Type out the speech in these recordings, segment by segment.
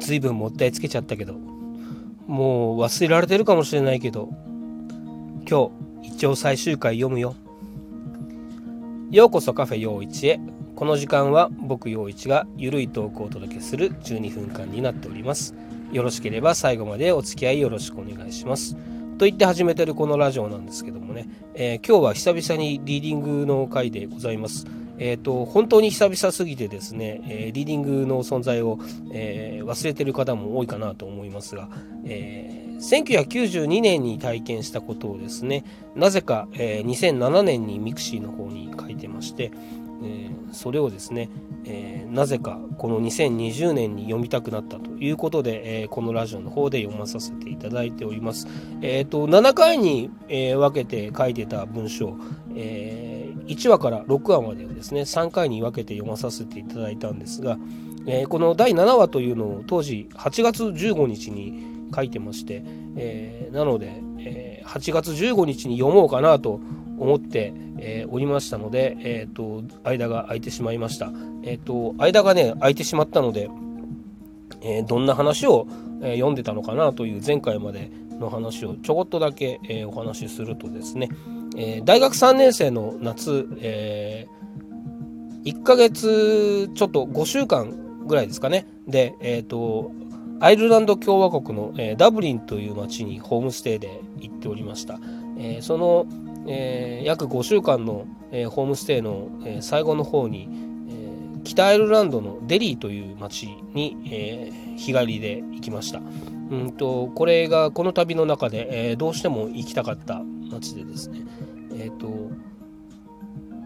随分もったいつけちゃったけどもう忘れられてるかもしれないけど今日一応最終回読むよ。ようこそカフェ陽一へ。この時間は僕陽一がゆるいトークをお届けする12分間になっております。よろしければ最後までお付き合いよろしくお願いします。と言って始めてるこのラジオなんですけどもね、えー、今日は久々にリーディングの回でございます。えーと、本当に久々すぎてですね、えー、リーディングの存在を、えー、忘れてる方も多いかなと思いますが、えー、1992年に体験したことをですねなぜか、えー、2007年に mixi の方に書いてまして、えー、それをですね、えー、なぜかこの2020年に読みたくなったということで、えー、このラジオの方で読まさせていただいております。えーと、7回に、えー、分けて書いてた文章、えー1話から6話までをですね3回に分けて読まさせていただいたんですが、えー、この第7話というのを当時8月15日に書いてまして、えー、なので、えー、8月15日に読もうかなと思って、えおりましたので、えーと、間が空いてしまいました。えーと、間がね空いてしまったので、えどんな話を、読んでたのかなという前回までの話をちょこっとだけ、えお話しするとですね、えー、大学3年生の夏、えー、1ヶ月ちょっと5週間ぐらいですかね。で、えーと、アイルランド共和国の、えー、ダブリンという町にホームステイで行っておりました、えー、その、えー、約5週間の、え、ホームステイの、え、最後の方に、え、北アイルランドのデリーという町に、え、日帰りで行きました。うんとこれがこの旅の中で、えー、どうしても行きたかった町でですねえっ、ー、と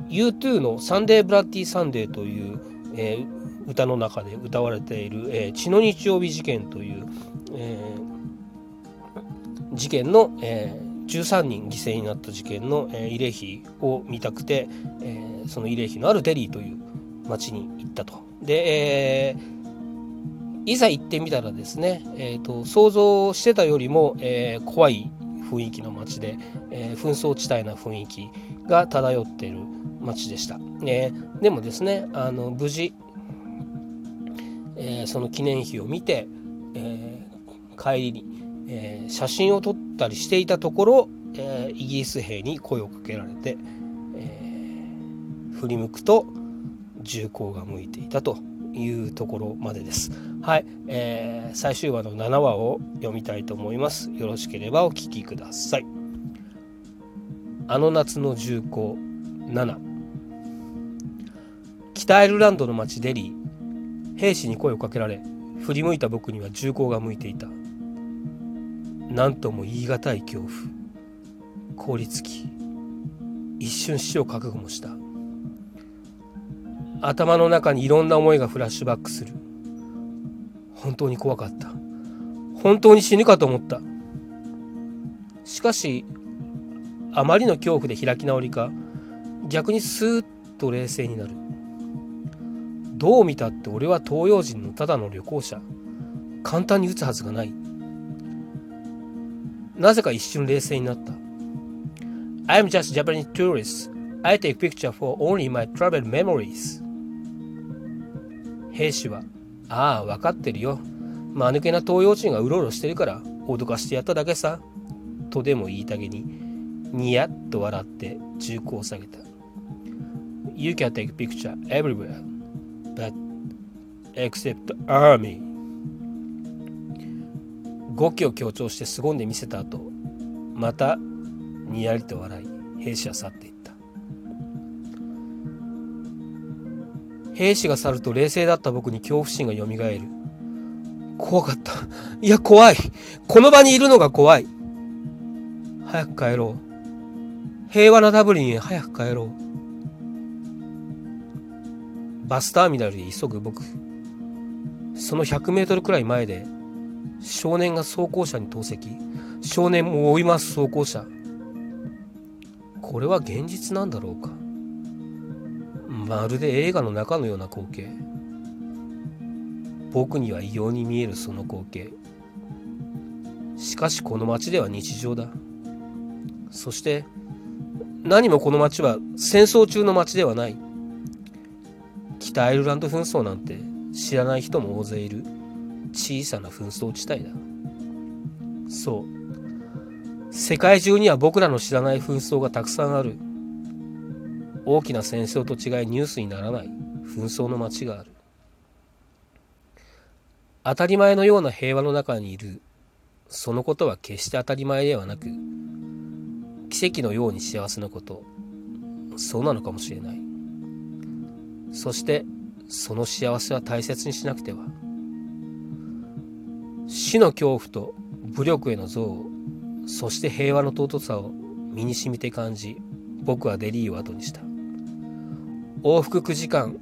U2 の「 Sunday Bloody Sunday」という、えー、歌の中で歌われている、えー、血の日曜日事件という、えー、事件の、えー、13人犠牲になった事件の、えー、慰霊碑を見たくて、えー、その慰霊碑のあるデリーという町に行ったと。で、えーいざ行ってみたらですね、えーと、想像してたよりも、えー、怖い雰囲気の街で、えー、紛争地帯な雰囲気が漂っている街でした。えー、でもですねあの無事、え、その記念碑を見て、え帰りに、え写真を撮ったりしていたところ、えイギリス兵に声をかけられて、え振り向くと銃口が向いていたというところまでです。はい、えー、最終話の7話を読みたいと思います。よろしければお聞きください。あの夏の重工7北アイルランドの町デリー。兵士に声をかけられ振り向いた僕には銃口が向いていた。何とも言い難い恐怖。凍りつき。一瞬死を覚悟もした。頭の中にいろんな思いがフラッシュバックする。本当に怖かった。本当に死ぬかと思った。しかしあまりの恐怖で開き直りか逆にスーッと冷静になる。どう見たって俺は東洋人のただの旅行者。簡単に撃つはずがない。なぜか一瞬冷静になった。I'm just Japanese tourist. I take picture for only my travel memories. 兵士は、ああ、わかってるよ。間抜けな東洋人がうろうろしてるから脅かしてやっただけさ。とでも言いたげに、ニヤッと笑って銃口を下げた。You can take picture everywhere, but except army. 語気を強調して凄んで見せた後、またにやりと笑い、兵士は去っていった。兵士が去ると冷静だった僕に恐怖心が蘇る。怖かった。いや、怖い。この場にいるのが怖い。早く帰ろう。平和なダブリンへ早く帰ろう。バスターミナルで急ぐ僕。その100メートルくらい前で、少年が装甲車に投石。少年も追います装甲車。これは現実なんだろうか。まるで映画の中のような光景。僕には異様に見えるその光景。しかしこの街では日常だ。そして何もこの街は戦争中の街ではない。北アイルランド紛争なんて知らない人も大勢いる。小さな紛争地帯だ。そう。世界中には僕らの知らない紛争がたくさんある。大きな戦争と違いニュースにならない。紛争の街がある。当たり前のような平和の中にいる。そのことは決して当たり前ではなく奇跡のように幸せなこと。そうなのかもしれない。そしてその幸せは大切にしなくては。死の恐怖と武力への憎悪。そして平和の尊さを身にしみて感じ僕はデリーを後にした。往復9時間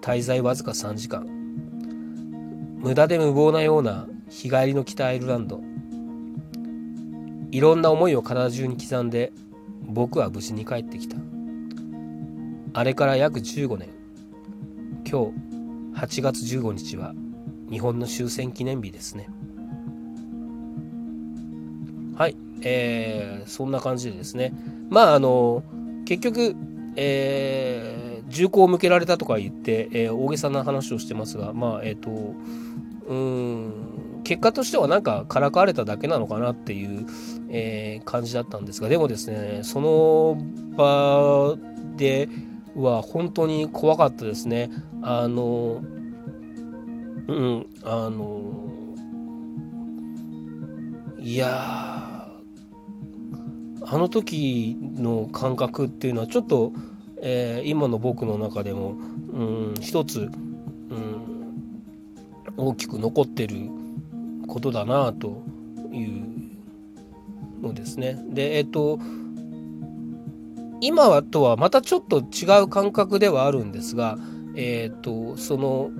滞在わずか3時間。無駄で無謀なような日帰りの北アイルランド。いろんな思いを体中に刻んで僕は無事に帰ってきた。あれから約15年。今日8月15日は日本の終戦記念日ですね。はいえー、そんな感じでですね。まああの結局えー、銃口を向けられたとか言って、えー、大げさな話をしてますがまあえっ、ー、とうん結果としてはなんかからかわれただけなのかなっていう、えー、感じだったんですがでもですねその場では本当に怖かったですね。あの、うん、あの、いやあの時の感覚っていうのはちょっと、えー、今の僕の中でも、うん、一つ、うん、大きく残ってることだなというのですね。でえっ、と今はとはまたちょっと違う感覚ではあるんですが、えーと、その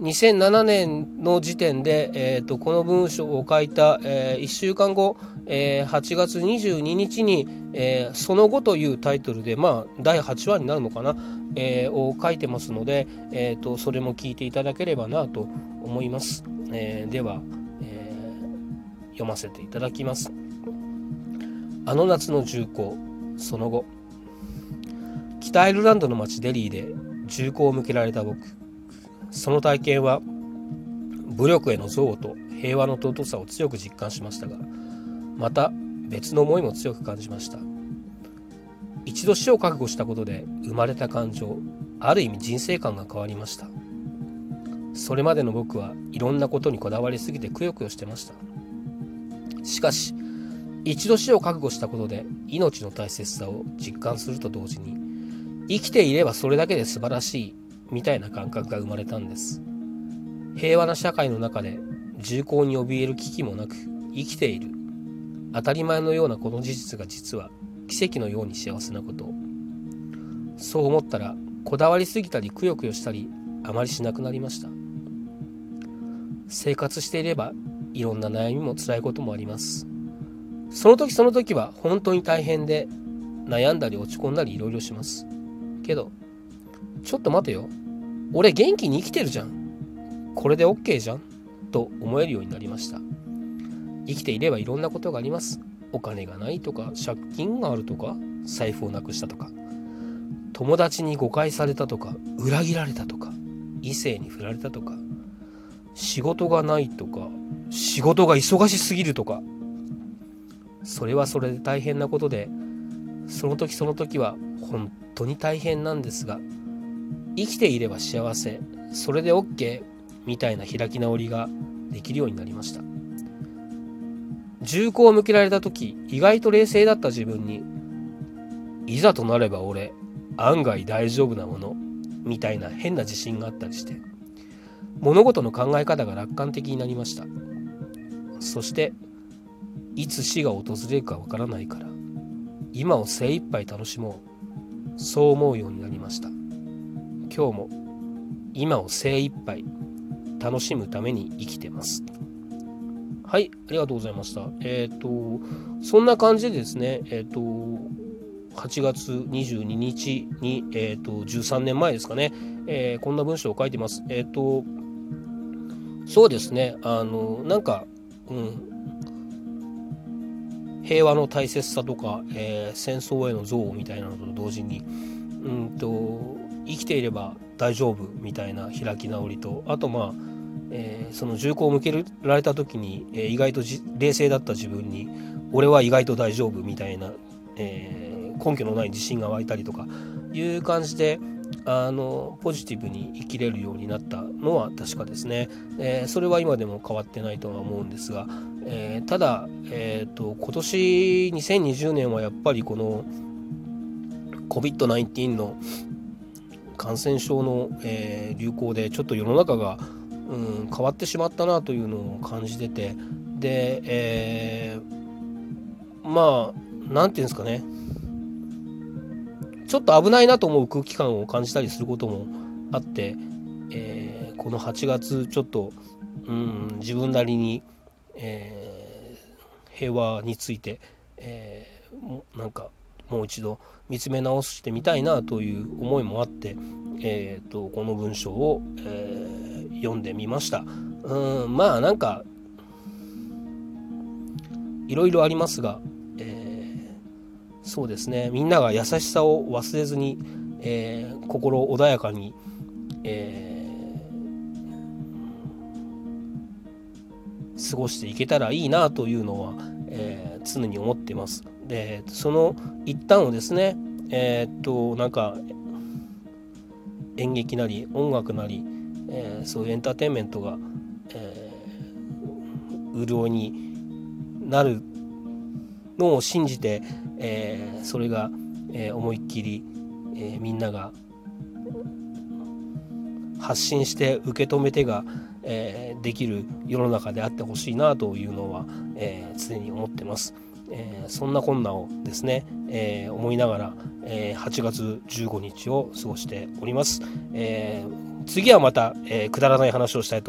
2007年の時点で、えーと、この文章を書いた、えー、1週間後、えー、8月22日に、えー、その後というタイトルで、まあ、第8話になるのかな、えー、を書いてますので、えーと、それも聞いていただければなと思います。えー、では、え、読ませていただきます。あの夏の重工、その後。北アイルランドの町デリーで銃口を向けられた僕その体験は武力への憎悪と平和の尊さを強く実感しましたがまた別の思いも強く感じました。一度死を覚悟したことで生まれた感情ある意味人生観が変わりました。それまでの僕はいろんなことにこだわりすぎてくよくよしてました。しかし一度死を覚悟したことで命の大切さを実感すると同時に生きていればそれだけで素晴らしいみたいな感覚が生まれたんです。平和な社会の中で重厚に怯える危機もなく生きている。当たり前のようなこの事実が実は奇跡のように幸せなことそう思ったらこだわりすぎたりくよくよしたりあまりしなくなりました生活していればいろんな悩みも辛いこともありますその時その時は本当に大変で悩んだり落ち込んだりいろいろしますけど、ちょっと待てよ。俺元気に生きてるじゃん。これで OK じゃんと思えるようになりました。生きていればいろんなことがあります。お金がないとか、借金があるとか、財布をなくしたとか、友達に誤解されたとか、裏切られたとか、異性に振られたとか、仕事がないとか、仕事が忙しすぎるとか、それはそれで大変なことで、その時その時は本当に大変なんですが生きていれば幸せそれで OK みたいな開き直りができるようになりました銃口を向けられた時意外と冷静だった自分にいざとなれば俺案外大丈夫なものみたいな変な自信があったりして物事の考え方が楽観的になりました。そしていつ死が訪れるかわからないから今を精一杯楽しもうそう思うようになりました。今日も今を精一杯楽しむために生きてます。はいありがとうございましたえっ、ー、とそんな感じでですねえっ、ー、と8月22日に、えーと、13年前ですかね、え、こんな文章を書いてます。えっ、と、そうですね、あの、なんか、うん、平和の大切さとか、え、戦争への憎悪みたいなのと同時にうんと生きていれば大丈夫みたいな開き直りとあとまあえー、その銃口を向けられた時に、えー、意外と冷静だった自分に俺は意外と大丈夫みたいな、えー、根拠のない自信が湧いたりとかいう感じであのポジティブに生きれるようになったのは確かですね、えー、それは今でも変わってないとは思うんですが、えー、ただ、えーと、今年2020年はやっぱりこの COVID-19 の感染症の、えー、流行でちょっと世の中が、うん、変わってしまったなというのを感じてて。で、えー、まあ何て言うんですかね。ちょっと危ないなと思う空気感を感じたりすることもあって、えー、この8月ちょっと、うん、自分なりに、えー、平和について、えー、なんかもう一度見つめ直してみたいなという思いもあって、えーと、この文章を、えー、読んでみました。うんまあなんかいろいろありますが、そうですねみんなが優しさを忘れずに、えー、心穏やかに、えー、過ごしていけたらいいなというのは、えー、常に思ってます。でその一端をですねえ、っとなんか演劇なり音楽なり、えー、そういうエンターテインメントが、えー、潤いになるのを信じて、えー、それが、えー、思いっきり、えー、みんなが発信して受け止めてが、えできる世の中であってほしいなというのは、え常に思ってます。えそんなこんなをですね、え思いながら、え8月15日を過ごしております。え次はまた、えくだらない話をしたいと思います。